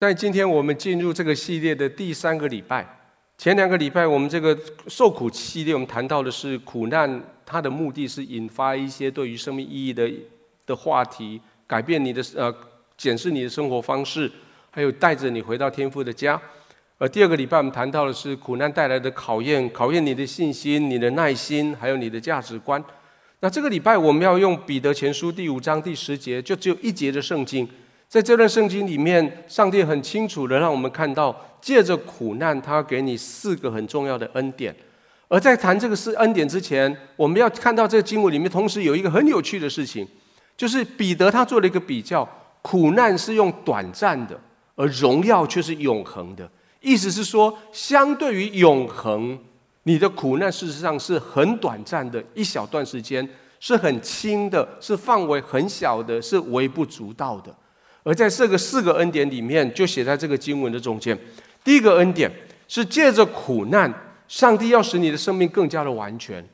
在今天我们进入这个系列的第三个礼拜，前两个礼拜我们这个受苦系列，我们谈到的是苦难，它的目的是引发一些对于生命意义的的话题，改变你的呃，检视你的生活方式，还有带着你回到天父的家。而第二个礼拜我们谈到的是苦难带来的考验，考验你的信心、你的耐心，还有你的价值观。那这个礼拜我们要用彼得前书第五章第十节，就只有一节的圣经。在这段圣经里面，上帝很清楚的让我们看到，借着苦难，他给你四个很重要的恩典。而在谈这个是恩典之前，我们要看到这个经文里面，同时有一个很有趣的事情，就是彼得他做了一个比较：苦难是用短暂的，而荣耀却是永恒的。意思是说，相对于永恒，你的苦难事实上是很短暂的，一小段时间，是很轻的，是范围很小的，是微不足道的。而在这个四个恩典里面，就写在这个经文的中间。第一个恩典是借着苦难，上帝要使你的生命更加的完全。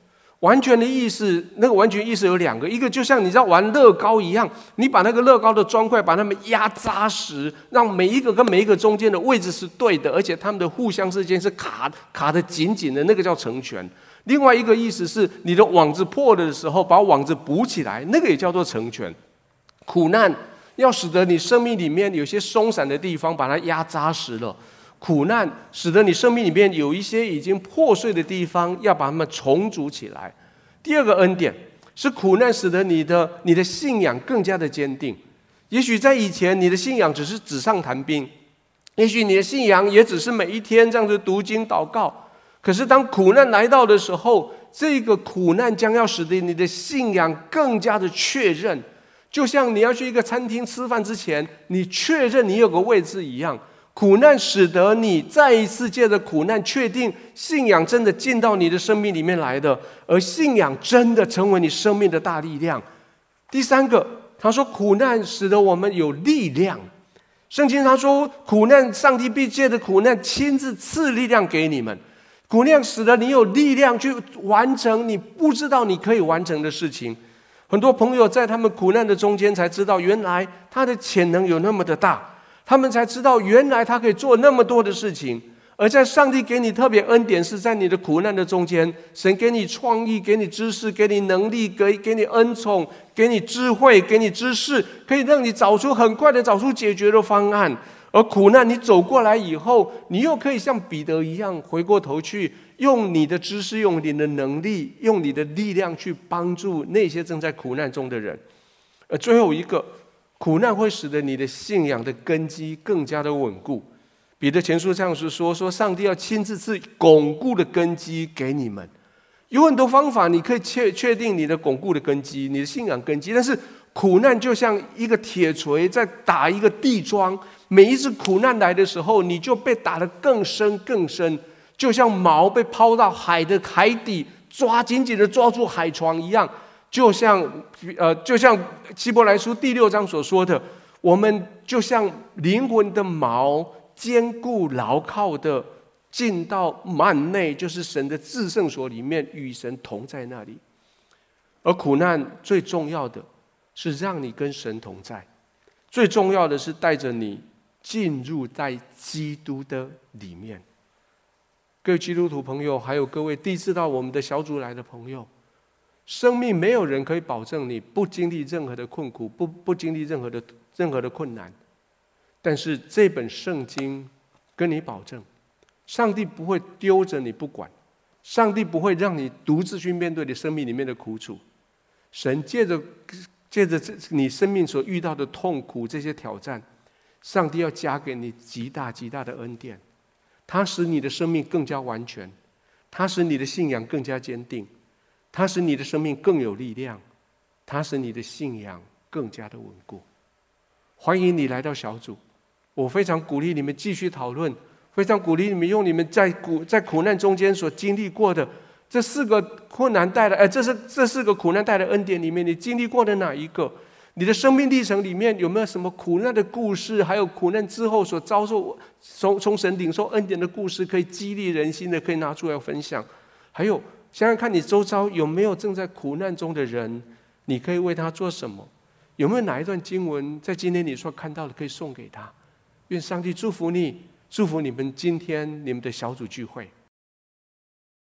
完全的意思，那个完全意思有两个，一个就像你在玩乐高一样，你把那个乐高的砖块把它们压扎实，让每一个跟每一个中间的位置是对的，而且它们的互相之间是卡卡的紧紧的，那个叫成全。另外一个意思是，你的网子破了的时候，把网子补起来，那个也叫做成全。苦难。要使得你生命里面有些松散的地方，把它压扎实了；苦难使得你生命里面有一些已经破碎的地方，要把它们重组起来。第二个恩典是苦难使得你的你的信仰更加的坚定。也许在以前，你的信仰只是纸上谈兵；也许你的信仰也只是每一天这样子读经祷告。可是当苦难来到的时候，这个苦难将要使得你的信仰更加的确认。就像你要去一个餐厅吃饭之前，你确认你有个位置一样，苦难使得你再一次借着苦难确定信仰真的进到你的生命里面来的，而信仰真的成为你生命的大力量。第三个，他说苦难使得我们有力量。圣经他说苦难，上帝必借着苦难亲自赐力量给你们，苦难使得你有力量去完成你不知道你可以完成的事情。很多朋友在他们苦难的中间才知道，原来他的潜能有那么的大，他们才知道原来他可以做那么多的事情。而在上帝给你特别恩典，是在你的苦难的中间，神给你创意，给你知识，给你能力，给给你恩宠，给你智慧，给你知识，可以让你找出很快的找出解决的方案。而苦难你走过来以后，你又可以像彼得一样回过头去。用你的知识，用你的能力，用你的力量去帮助那些正在苦难中的人。而最后一个，苦难会使得你的信仰的根基更加的稳固。彼得前书这样子说：说上帝要亲自赐巩固的根基给你们。有很多方法，你可以确确定你的巩固的根基，你的信仰根基。但是苦难就像一个铁锤在打一个地桩，每一次苦难来的时候，你就被打得更深更深。就像锚被抛到海的海底，抓紧紧的抓住海床一样，就像呃，就像希伯来书第六章所说的，我们就像灵魂的锚，坚固牢靠的进到幔内，就是神的至圣所里面，与神同在那里。而苦难最重要的是让你跟神同在，最重要的是带着你进入在基督的里面。各位基督徒朋友，还有各位第一次到我们的小组来的朋友，生命没有人可以保证你不经历任何的困苦，不不经历任何的任何的困难。但是这本圣经跟你保证，上帝不会丢着你不管，上帝不会让你独自去面对你生命里面的苦楚。神借着借着这你生命所遇到的痛苦这些挑战，上帝要加给你极大极大的恩典。它使你的生命更加完全，它使你的信仰更加坚定，它使你的生命更有力量，它使你的信仰更加的稳固。欢迎你来到小组，我非常鼓励你们继续讨论，非常鼓励你们用你们在苦在苦难中间所经历过的这四个困难带来，哎，这是这四个苦难带来恩典里面，你经历过的哪一个？你的生命历程里面有没有什么苦难的故事？还有苦难之后所遭受从从神领受恩典的故事，可以激励人心的，可以拿出来分享。还有想想看你周遭有没有正在苦难中的人，你可以为他做什么？有没有哪一段经文在今天你所看到的可以送给他？愿上帝祝福你，祝福你们今天你们的小组聚会。